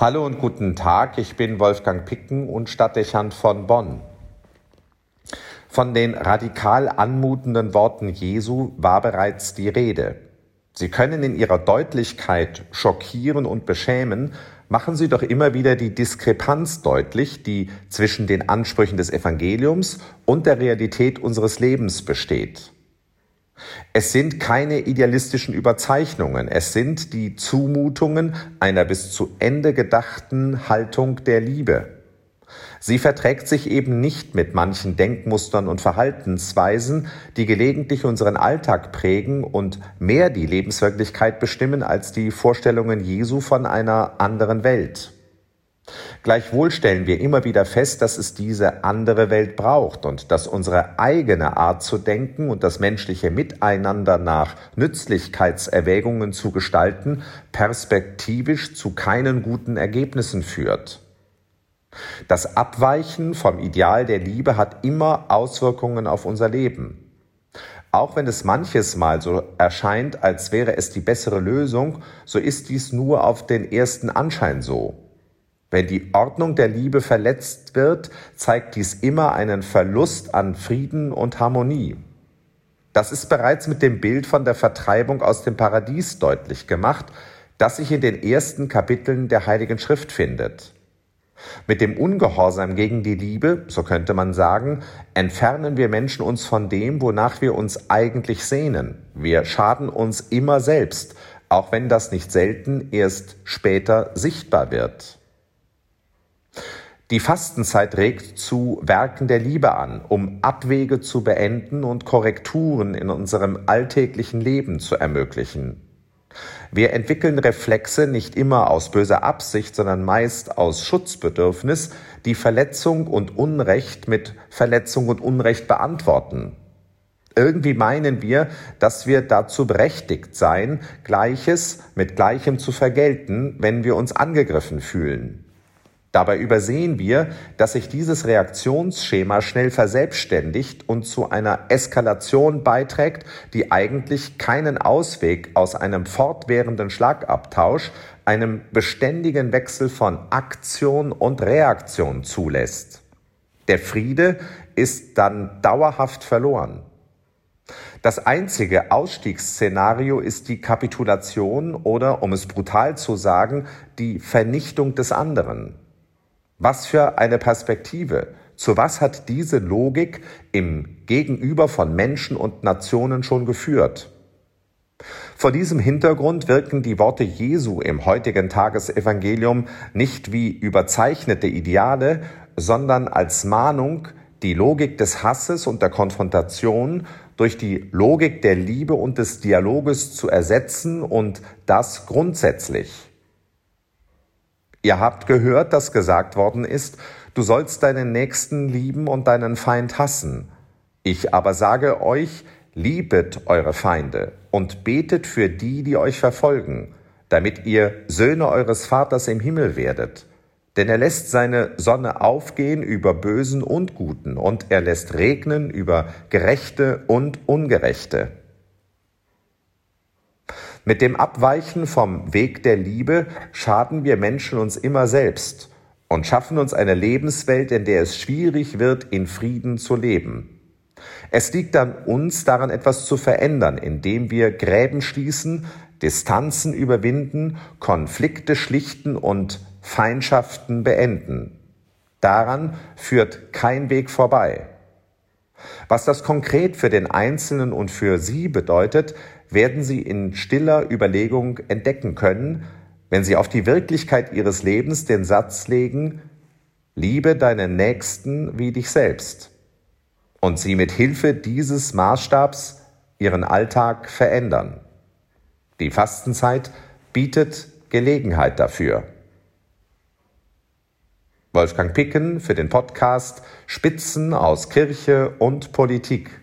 Hallo und guten Tag, ich bin Wolfgang Picken und Stadtdechant von Bonn. Von den radikal anmutenden Worten Jesu war bereits die Rede. Sie können in ihrer Deutlichkeit schockieren und beschämen, machen sie doch immer wieder die Diskrepanz deutlich, die zwischen den Ansprüchen des Evangeliums und der Realität unseres Lebens besteht. Es sind keine idealistischen Überzeichnungen, es sind die Zumutungen einer bis zu Ende gedachten Haltung der Liebe. Sie verträgt sich eben nicht mit manchen Denkmustern und Verhaltensweisen, die gelegentlich unseren Alltag prägen und mehr die Lebenswirklichkeit bestimmen als die Vorstellungen Jesu von einer anderen Welt. Gleichwohl stellen wir immer wieder fest, dass es diese andere Welt braucht und dass unsere eigene Art zu denken und das menschliche Miteinander nach Nützlichkeitserwägungen zu gestalten perspektivisch zu keinen guten Ergebnissen führt. Das Abweichen vom Ideal der Liebe hat immer Auswirkungen auf unser Leben. Auch wenn es manches Mal so erscheint, als wäre es die bessere Lösung, so ist dies nur auf den ersten Anschein so. Wenn die Ordnung der Liebe verletzt wird, zeigt dies immer einen Verlust an Frieden und Harmonie. Das ist bereits mit dem Bild von der Vertreibung aus dem Paradies deutlich gemacht, das sich in den ersten Kapiteln der Heiligen Schrift findet. Mit dem Ungehorsam gegen die Liebe, so könnte man sagen, entfernen wir Menschen uns von dem, wonach wir uns eigentlich sehnen. Wir schaden uns immer selbst, auch wenn das nicht selten erst später sichtbar wird. Die Fastenzeit regt zu Werken der Liebe an, um Abwege zu beenden und Korrekturen in unserem alltäglichen Leben zu ermöglichen. Wir entwickeln Reflexe nicht immer aus böser Absicht, sondern meist aus Schutzbedürfnis, die Verletzung und Unrecht mit Verletzung und Unrecht beantworten. Irgendwie meinen wir, dass wir dazu berechtigt seien, Gleiches mit Gleichem zu vergelten, wenn wir uns angegriffen fühlen. Dabei übersehen wir, dass sich dieses Reaktionsschema schnell verselbstständigt und zu einer Eskalation beiträgt, die eigentlich keinen Ausweg aus einem fortwährenden Schlagabtausch, einem beständigen Wechsel von Aktion und Reaktion zulässt. Der Friede ist dann dauerhaft verloren. Das einzige Ausstiegsszenario ist die Kapitulation oder, um es brutal zu sagen, die Vernichtung des anderen. Was für eine Perspektive. Zu was hat diese Logik im Gegenüber von Menschen und Nationen schon geführt? Vor diesem Hintergrund wirken die Worte Jesu im heutigen Tagesevangelium nicht wie überzeichnete Ideale, sondern als Mahnung, die Logik des Hasses und der Konfrontation durch die Logik der Liebe und des Dialoges zu ersetzen und das grundsätzlich. Ihr habt gehört, dass gesagt worden ist, du sollst deinen Nächsten lieben und deinen Feind hassen. Ich aber sage euch, liebet eure Feinde und betet für die, die euch verfolgen, damit ihr Söhne eures Vaters im Himmel werdet. Denn er lässt seine Sonne aufgehen über Bösen und Guten, und er lässt regnen über Gerechte und Ungerechte. Mit dem Abweichen vom Weg der Liebe schaden wir Menschen uns immer selbst und schaffen uns eine Lebenswelt, in der es schwierig wird, in Frieden zu leben. Es liegt an uns, daran etwas zu verändern, indem wir Gräben schließen, Distanzen überwinden, Konflikte schlichten und Feindschaften beenden. Daran führt kein Weg vorbei. Was das konkret für den Einzelnen und für Sie bedeutet, werden Sie in stiller Überlegung entdecken können, wenn Sie auf die Wirklichkeit Ihres Lebens den Satz legen, liebe deinen Nächsten wie dich selbst und Sie mit Hilfe dieses Maßstabs Ihren Alltag verändern. Die Fastenzeit bietet Gelegenheit dafür. Wolfgang Picken für den Podcast Spitzen aus Kirche und Politik.